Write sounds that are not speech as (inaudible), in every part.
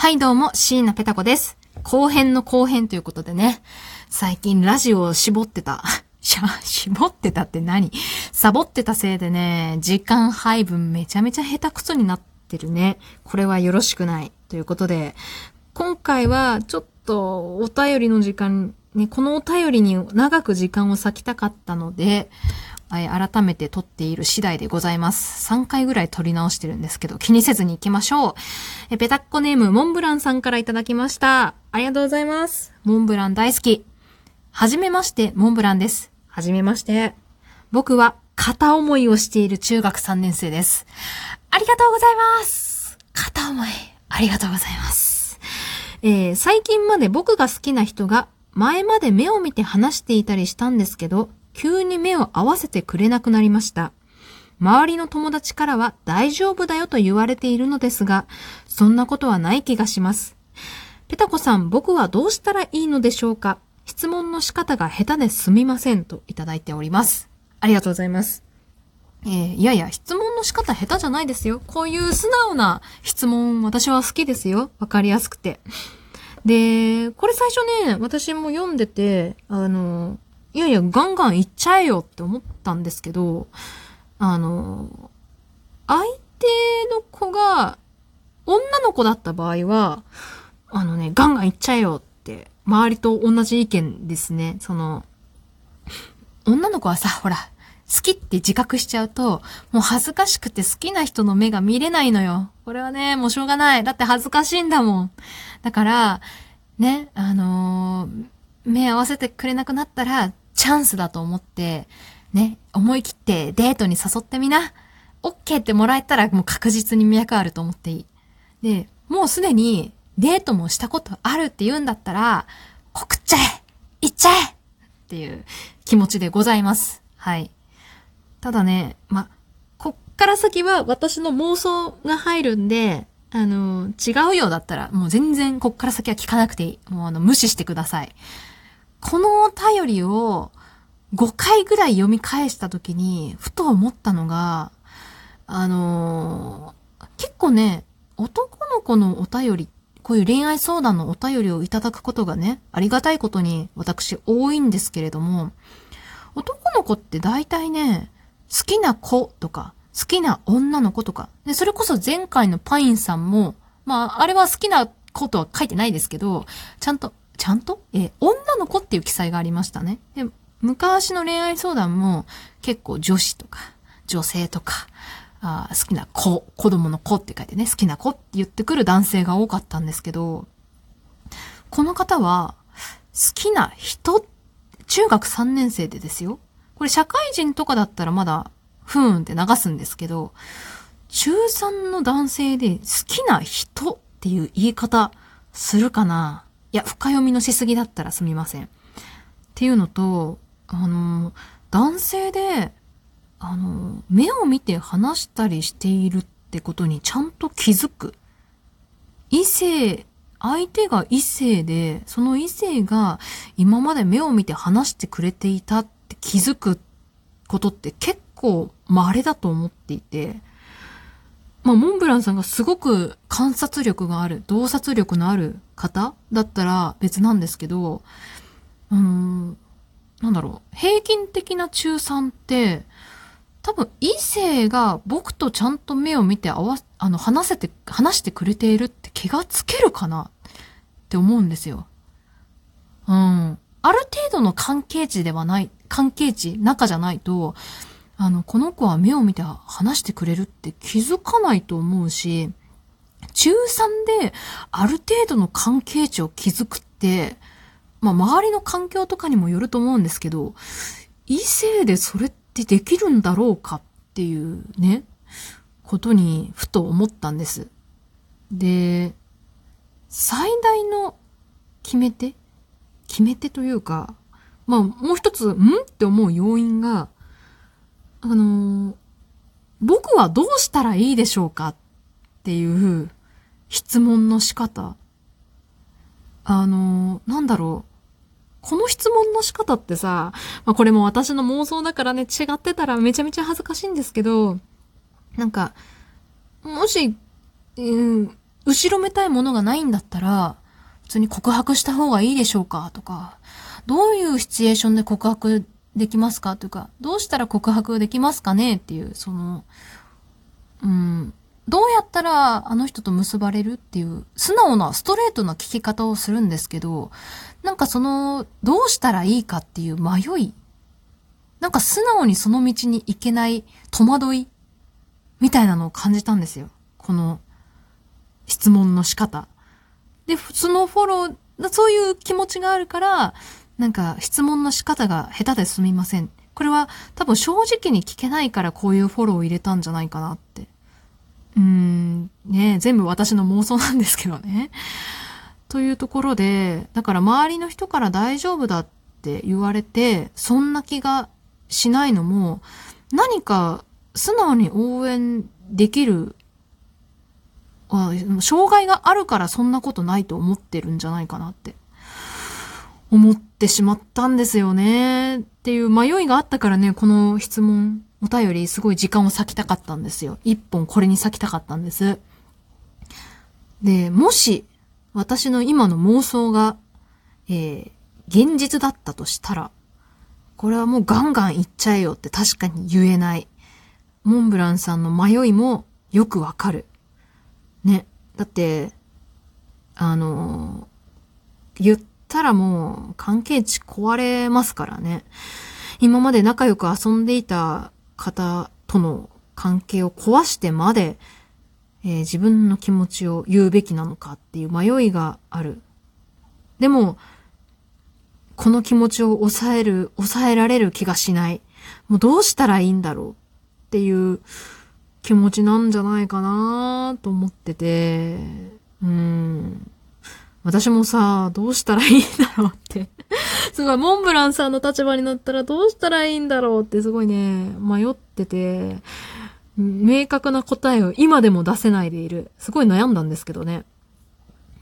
はいどうも、椎名ペタ子です。後編の後編ということでね、最近ラジオを絞ってた。(laughs) しゃ、絞ってたって何？サボってたせいでね、時間配分めちゃめちゃ下手くそになってるね。これはよろしくない。ということで、今回はちょっとお便りの時間、ね、このお便りに長く時間を割きたかったので、えー改めて撮っている次第でございます。3回ぐらい撮り直してるんですけど、気にせずに行きましょう。え、ペタッコネーム、モンブランさんからいただきました。ありがとうございます。モンブラン大好き。はじめまして、モンブランです。はじめまして。僕は片思いをしている中学3年生です。ありがとうございます。片思い、ありがとうございます。えー最近まで僕が好きな人が前まで目を見て話していたりしたんですけど、急に目を合わせてくれなくなりました。周りの友達からは大丈夫だよと言われているのですが、そんなことはない気がします。ペタコさん、僕はどうしたらいいのでしょうか？質問の仕方が下手ですみませんといただいております。ありがとうございます。えーいやいや、質問の仕方下手じゃないですよ。こういう素直な質問、私は好きですよ。わかりやすくて。で、これ最初ね、私も読んでて、あの、いやいや、ガンガン言っちゃえよって思ったんですけど、あの、相手の子が女の子だった場合は、あのね、ガンガン言っちゃえよって、周りと同じ意見ですね。その、女の子はさ、ほら、好きって自覚しちゃうと、もう恥ずかしくて好きな人の目が見れないのよ。これはね、もうしょうがない。だって恥ずかしいんだもん。だから、ね、あのー目合わせてくれなくなったら、チャンスだと思って、ね、思い切ってデートに誘ってみな。オッケーってもらえたらもう確実に脈あると思っていい。で、もうすでにデートもしたことあるって言うんだったら、告っちゃえ行っちゃえっていう気持ちでございます。はい。ただね、ま、こっから先は私の妄想が入るんで、あの、違うようだったら、もう全然こっから先は聞かなくていい。もうあの、無視してください。このお便りを5回ぐらい読み返した時に、ふと思ったのが、あのー結構ね、男の子のお便り、こういう恋愛相談のお便りをいただくことがね、ありがたいことに私多いんですけれども、男の子って大体ね、好きな子とか、好きな女の子とか、で、それこそ前回のパインさんも、まあ、あれは好きな子とは書いてないですけど、ちゃんと、ちゃんと？え女の子っていう記載がありましたね。で、昔の恋愛相談も結構女子とか、女性とか、あ好きな子、子供の子って書いてね、好きな子って言ってくる男性が多かったんですけど、この方は、好きな人、中学3年生でですよ。これ社会人とかだったらまだ、ふーんって流すんですけど、中3の男性で好きな人っていう言い方するかな？いや、深読みのしすぎだったらすみません。っていうのと、あの、男性で、あの、目を見て話したりしているってことにちゃんと気づく。異性、相手が異性で、その異性が今まで目を見て話してくれていたって気づくことって結構稀だと思っていて、まあ、モンブランさんがすごく観察力がある、洞察力のある方だったら別なんですけど、うーん、なんだろう、平均的な中3って、多分異性が僕とちゃんと目を見て合わ、あの、話せて、話してくれているって気がつけるかなって思うんですよ。うん。ある程度の関係値ではない、関係値、仲じゃないと、あの、この子は目を見て話してくれるって気づかないと思うし、中3である程度の関係値を築くって、まあ、周りの環境とかにもよると思うんですけど、異性でそれってできるんだろうかっていうね、ことにふと思ったんです。で、最大の決め手決め手というか、まあ、もう一つ、ん？って思う要因が、あのー僕はどうしたらいいでしょうかっていう質問の仕方。あのーなんだろう。この質問の仕方ってさ、まあ、これも私の妄想だからね、違ってたらめちゃめちゃ恥ずかしいんですけど、なんか、もし、うん、後ろめたいものがないんだったら、普通に告白した方がいいでしょうかとか、どういうシチュエーションで告白できますか？というか、どうしたら告白できますかね？っていう、その、うん、どうやったらあの人と結ばれるっていう、素直なストレートな聞き方をするんですけど、なんかその、どうしたらいいかっていう迷い、なんか素直にその道に行けない戸惑い、みたいなのを感じたんですよ。この質問の仕方。で、そのフォロー、そういう気持ちがあるから、なんか質問の仕方が下手ですみません。これは多分正直に聞けないからこういうフォローを入れたんじゃないかなって。うーん、ね全部私の妄想なんですけどね。(laughs) というところで、だから周りの人から大丈夫だって言われて、そんな気がしないのも、何か素直に応援できる、障害があるからそんなことないと思ってるんじゃないかなって思ってしまったんですよね。っていう迷いがあったからね、この質問、お便りすごい時間を割きたかったんですよ。一本これに割きたかったんです。で、もし、私の今の妄想が、えー、現実だったとしたら、これはもうガンガンいっちゃえよって確かに言えない。モンブランさんの迷いもよくわかる。ね。だって、あのー、言っったらもう関係値壊れますからね。今まで仲良く遊んでいた方との関係を壊してまで、えー、自分の気持ちを言うべきなのかっていう迷いがある。でも、この気持ちを抑える、抑えられる気がしない。もうどうしたらいいんだろうっていう気持ちなんじゃないかなと思ってて、うん。私もさ、どうしたらいいんだろうって (laughs) すごい、モンブランさんの立場になったらどうしたらいいんだろうってすごいね、迷ってて、明確な答えを今でも出せないでいる。すごい悩んだんですけどね。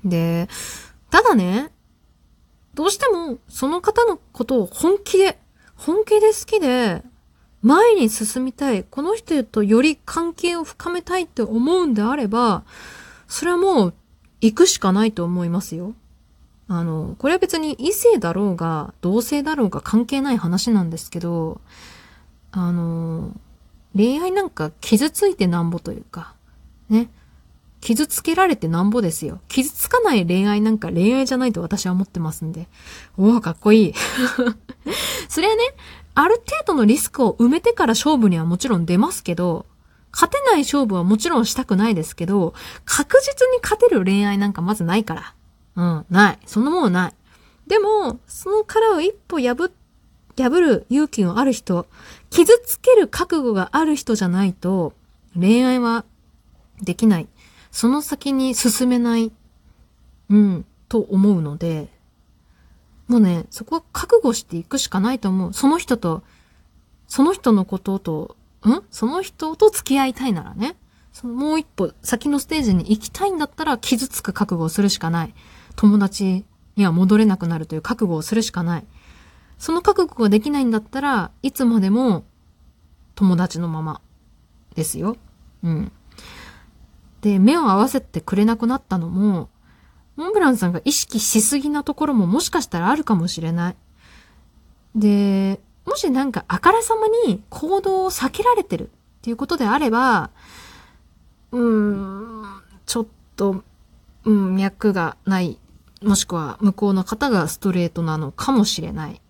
で、ただね、どうしてもその方のことを本気で、本気で好きで、前に進みたい、この人とより関係を深めたいって思うんであれば、それはもう行くしかないと思いますよ。あの、これは別に異性だろうが、同性だろうが関係ない話なんですけど、あの、恋愛なんか傷ついてなんぼというか、ね。傷つけられてなんぼですよ。傷つかない恋愛なんか恋愛じゃないと私は思ってますんで。おお、かっこいい。(laughs) それはね、ある程度のリスクを埋めてから勝負にはもちろん出ますけど、勝てない勝負はもちろんしたくないですけど、確実に勝てる恋愛なんかまずないから。うん、ない。そんなもんない。でも、その殻を一歩破、破る勇気のある人、傷つける覚悟がある人じゃないと、恋愛はできない。その先に進めない、うん、と思うので、もうね、そこは覚悟していくしかないと思う。その人と、その人のこととその人と付き合いたいならね、そのもう一歩先のステージに行きたいんだったら傷つく覚悟をするしかない。友達には戻れなくなるという覚悟をするしかない。その覚悟ができないんだったらいつまでも友達のままですよ。うん。で、目を合わせてくれなくなったのも、モンブランさんが意識しすぎなところももしかしたらあるかもしれない。で、もしなんかあからさまに行動を避けられてるっていうことであれば、うーん、ちょっと、うん、脈がない。もしくは向こうの方がストレートなのかもしれない。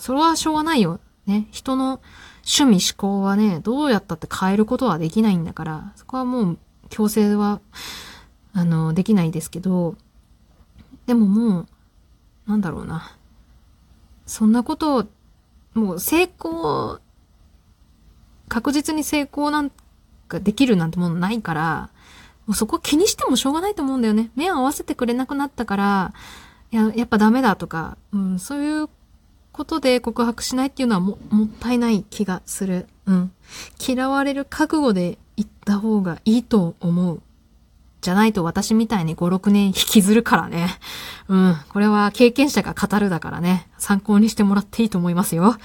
それはしょうがないよ。ね。人の趣味思考はね、どうやったって変えることはできないんだから、そこはもう強制は、あの、できないですけど、でももう、なんだろうな。そんなこともう成功、確実に成功なんかできるなんてものないから、もうそこ気にしてもしょうがないと思うんだよね。目を合わせてくれなくなったから、や、やっぱダメだとか、うん、そういうことで告白しないっていうのはも、もったいない気がする。うん。嫌われる覚悟で行った方がいいと思う。じゃないと私みたいに5、6年引きずるからね。うん。これは経験者が語るだからね。参考にしてもらっていいと思いますよ。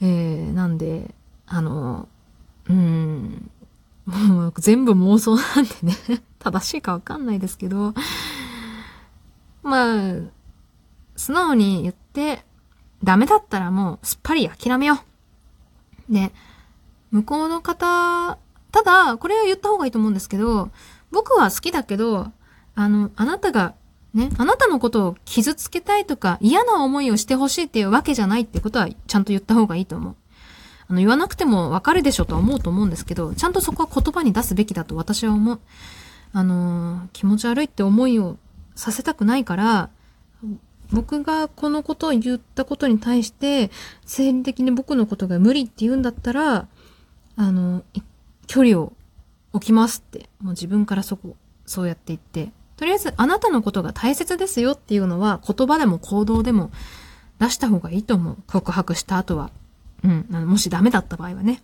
えー、なんで、あの、うん。もう全部妄想なんでね (laughs) 正しいかわかんないですけど、まあ、素直に言って、ダメだったらもうすっぱり諦めよう。で、向こうの方、ただ、これは言った方がいいと思うんですけど、僕は好きだけど、あの、あなたが、ね、あなたのことを傷つけたいとか嫌な思いをしてほしいっていうわけじゃないってことはちゃんと言った方がいいと思う。あの、言わなくてもわかるでしょとは思うと思うんですけど、ちゃんとそこは言葉に出すべきだと私は思う。あの、気持ち悪いって思いをさせたくないから、僕がこのことを言ったことに対して、生理的に僕のことが無理って言うんだったら、あの、距離を置きますって、もう自分からそこ、そうやって言って、とりあえずあなたのことが大切ですよっていうのは言葉でも行動でも出した方がいいと思う。告白した後は。うん。もしダメだった場合はね。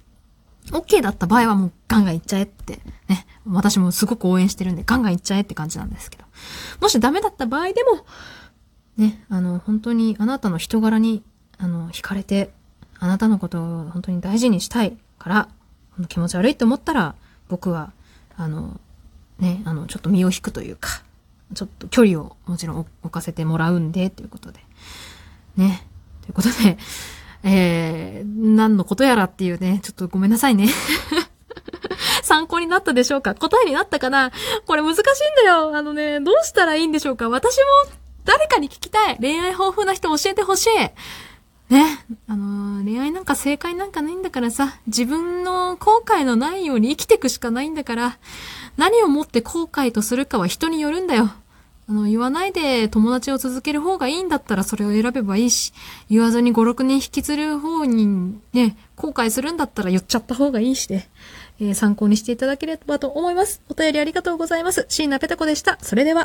OK だった場合はもうガンガン行っちゃえって、ね。私もすごく応援してるんでガンガン行っちゃえって感じなんですけど。もしダメだった場合でも、ね、あの、本当にあなたの人柄に、あの、惹かれて、あなたのことを本当に大事にしたいから、気持ち悪いって思ったら、僕は、あの、ね、あの、ちょっと身を引くというか、ちょっと距離をもちろん置かせてもらうんで、ということで。ね。ということで、(laughs) えー、何のことやらっていうね、ちょっとごめんなさいね。(laughs) 参考になったでしょうか？答えになったかな？これ難しいんだよ。あのね、どうしたらいいんでしょうか？私も誰かに聞きたい。恋愛豊富な人教えてほしい。ね。あのー、恋愛なんか正解なんかないんだからさ、自分の後悔のないように生きていくしかないんだから、何をもって後悔とするかは人によるんだよ。あの、言わないで友達を続ける方がいいんだったらそれを選べばいいし、言わずに5、6人引きずる方にね、後悔するんだったら言っちゃった方がいいしで、えー、参考にしていただければと思います。お便りありがとうございます。椎名ペタ子でした。それでは。